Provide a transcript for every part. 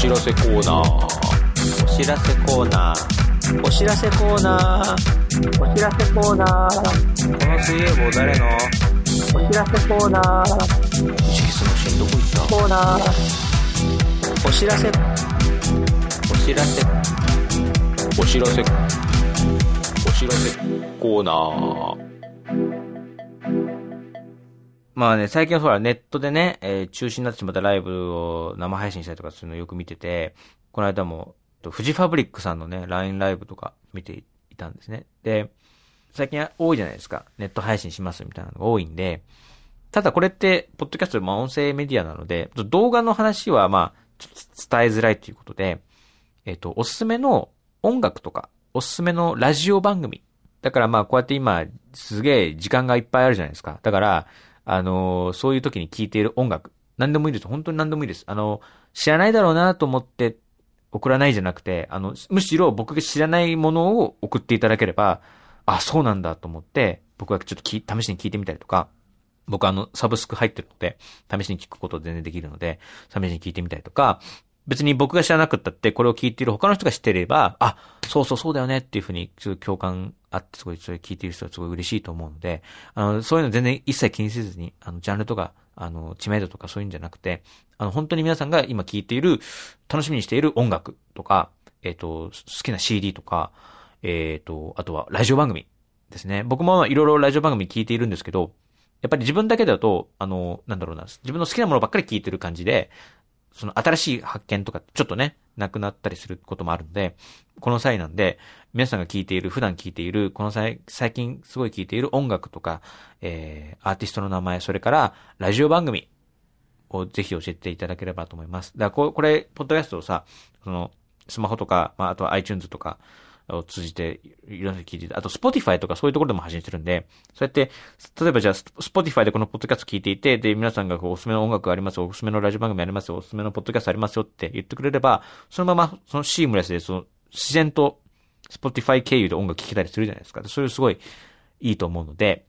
知らせコーナー。お知らせコーナー。お知らせコーナー。お知らせコーナー。この水泳帽誰のお知らせコーナー。藤木すのしんどこ行った？コーナー。お知らせ、お知らせ、お知らせ、お知らせコーナー。まあね、最近はほらネットでね、えー、中止になってしまったライブを生配信したりとかするのよく見てて、この間も、フジファブリックさんのね、LINE ライブとか見ていたんですね。で、最近は多いじゃないですか。ネット配信しますみたいなのが多いんで、ただこれって、ポッドキャスト、まあ音声メディアなので、動画の話はまあ、ちょっと伝えづらいということで、えっ、と、おすすめの音楽とか、おすすめのラジオ番組。だからまあこうやって今、すげえ時間がいっぱいあるじゃないですか。だから、あの、そういう時に聴いている音楽、何でもいいです。本当に何でもいいです。あの、知らないだろうなと思って送らないじゃなくて、あの、むしろ僕が知らないものを送っていただければ、あ、そうなんだと思って、僕はちょっと試しに聞いてみたりとか、僕あの、サブスク入ってるので、試しに聞くこと全然できるので、試しに聞いてみたりとか、別に僕が知らなくったって、これを聞いている他の人が知ってれば、あ、そうそうそうだよねっていうふうに、ちょっと共感あって、すごいそれ聞いている人はすごい嬉しいと思うので、あの、そういうの全然一切気にせずに、あの、ジャンルとか、あの、知名度とかそういうんじゃなくて、あの、本当に皆さんが今聞いている、楽しみにしている音楽とか、えっ、ー、と、好きな CD とか、えっ、ー、と、あとはラジオ番組ですね。僕もいろいろラジオ番組聞いているんですけど、やっぱり自分だけだと、あの、なんだろうな、自分の好きなものばっかり聞いてる感じで、その新しい発見とかちょっとね、なくなったりすることもあるんで、この際なんで、皆さんが聞いている、普段聞いている、この際、最近すごい聞いている音楽とか、えー、アーティストの名前、それから、ラジオ番組をぜひ教えていただければと思います。だからこ、これ、ポッドキャストをさ、その、スマホとか、まあ、あとは iTunes とか、を通じて、いろんな聞いて、あと Spotify とかそういうところでも発信してるんで、そうやって、例えばじゃあ Spotify でこのポッドキャスト聞いていて、で、皆さんがこうおすすめの音楽ありますよ、おすすめのラジオ番組ありますよ、おすすめのポッドキャストありますよって言ってくれれば、そのまま、そのシームレスで、その、自然と Spotify 経由で音楽聴けたりするじゃないですか。それすごいいいと思うので、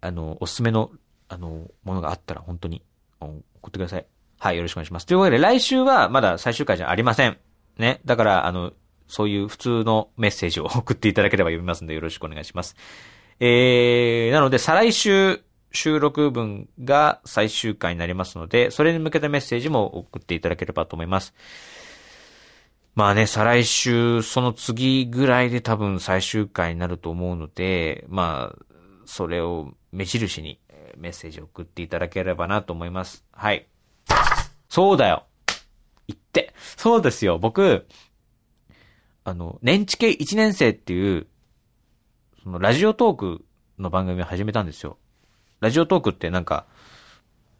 あの、おすすめの、あの、ものがあったら本当に送ってください。はい、よろしくお願いします。というわけで、来週はまだ最終回じゃありません。ね。だから、あの、そういう普通のメッセージを送っていただければ読みますのでよろしくお願いします。えー、なので再来週収録分が最終回になりますので、それに向けたメッセージも送っていただければと思います。まあね、再来週、その次ぐらいで多分最終回になると思うので、まあ、それを目印にメッセージを送っていただければなと思います。はい。そうだよ言って。そうですよ。僕、あの、年知系1年生っていう、そのラジオトークの番組を始めたんですよ。ラジオトークってなんか、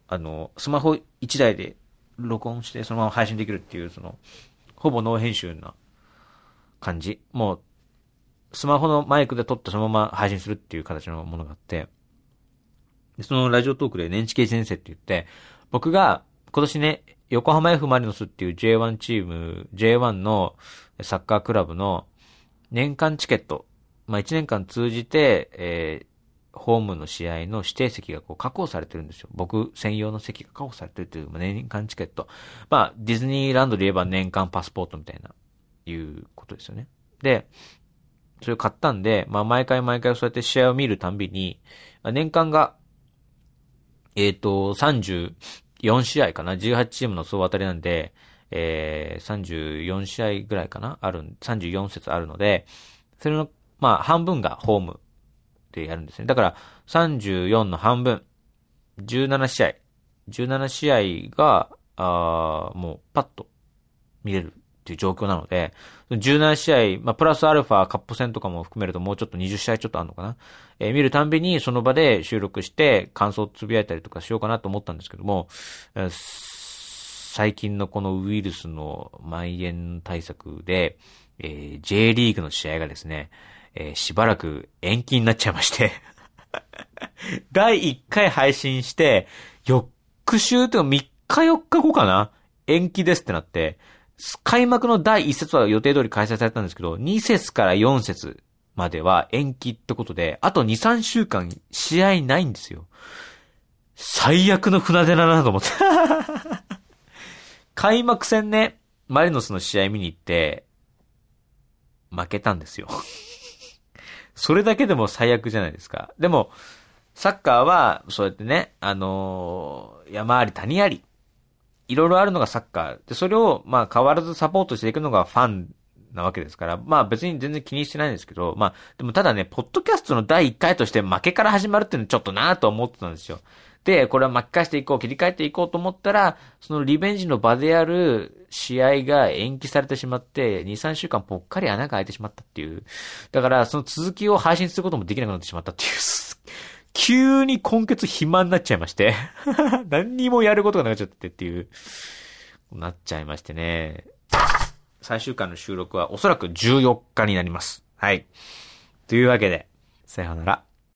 あの、スマホ1台で録音してそのまま配信できるっていう、その、ほぼノー編集な感じ。もう、スマホのマイクで撮ってそのまま配信するっていう形のものがあって、そのラジオトークで年知系1年生って言って、僕が今年ね、横浜 F マリノスっていう J1 チーム、J1 のサッカークラブの年間チケット、まあ1年間通じて、えー、ホームの試合の指定席がこう確保されてるんですよ。僕専用の席が確保されてるという、まあ、年間チケット。まあ、ディズニーランドで言えば年間パスポートみたいな、いうことですよね。で、それを買ったんで、まあ毎回毎回そうやって試合を見るたんびに、まあ、年間が、えっ、ー、と、34試合かな ?18 チームの総当たりなんで、えー、34試合ぐらいかな？ある、34節あるので、それの、まあ、半分がホームでやるんですね。だから、34の半分、17試合、17試合が、あもう、パッと見れるっていう状況なので、17試合、まあ、プラスアルファカップ戦とかも含めるともうちょっと20試合ちょっとあるのかな？えー、見るたんびにその場で収録して感想をつぶやいたりとかしようかなと思ったんですけども、えー、最近のこのウイルスの蔓延対策で、えー、J リーグの試合がですね、えー、しばらく延期になっちゃいまして。第1回配信して、翌週というか3日4日後かな？延期ですってなって、開幕の第1節は予定通り開催されたんですけど、2節から4節までは延期ってことで、あと2、3週間試合ないんですよ。最悪の船出だなと思って。開幕戦ね、マリノスの試合見に行って、負けたんですよ。それだけでも最悪じゃないですか。でも、サッカーは、そうやってね、あのー山あり谷あり、いろいろあるのがサッカー。で、それを、まあ変わらずサポートしていくのがファンなわけですから、まあ別に全然気にしてないんですけど、まあ、でもただね、ポッドキャストの第1回として負けから始まるっていうのはちょっとなぁと思ってたんですよ。で、これは巻き返していこう、切り替えていこうと思ったら、そのリベンジの場である試合が延期されてしまって、2、3週間ぽっかり穴が開いてしまったっていう。だから、その続きを配信することもできなくなってしまったっていう。急に今月暇になっちゃいまして。何にもやることがなくなっちゃってっていう、なっちゃいましてね。最終回の収録はおそらく14日になります。はい。というわけで、さようなら。